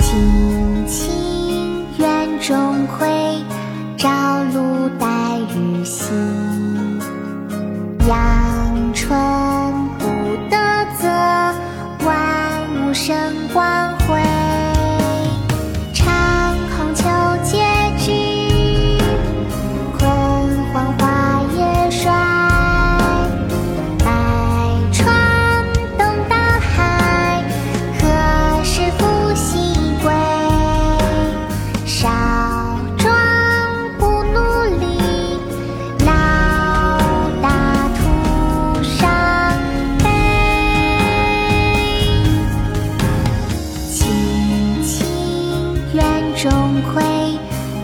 青青园中葵朝露待日晞阳春布德泽万物生光辉。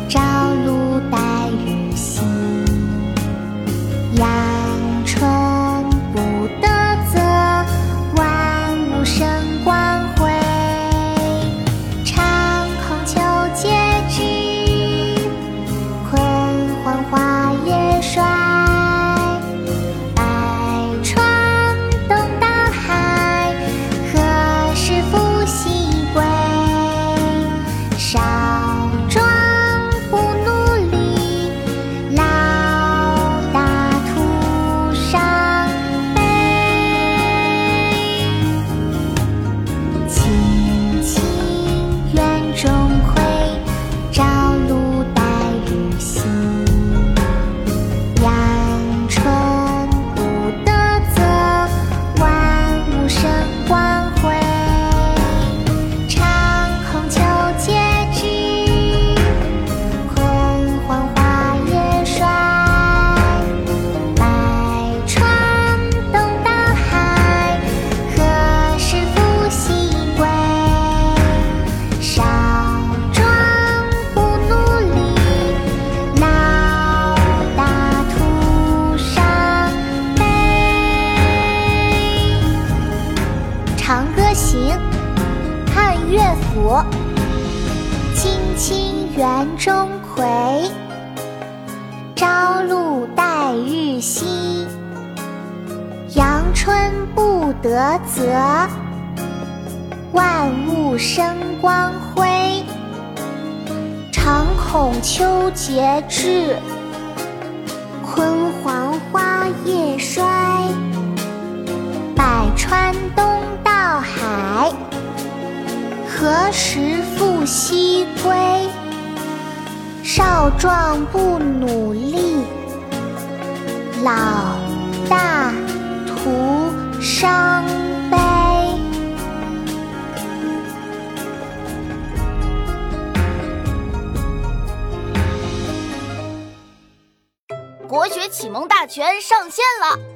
朝露待日晞。阳乐府。青青园中葵，朝露待日晞。阳春布德泽，万物生光辉。常恐秋节至，焜黄花叶衰。百川东，何时复西归？少壮不努力，老大徒伤悲。国学启蒙大全上线了！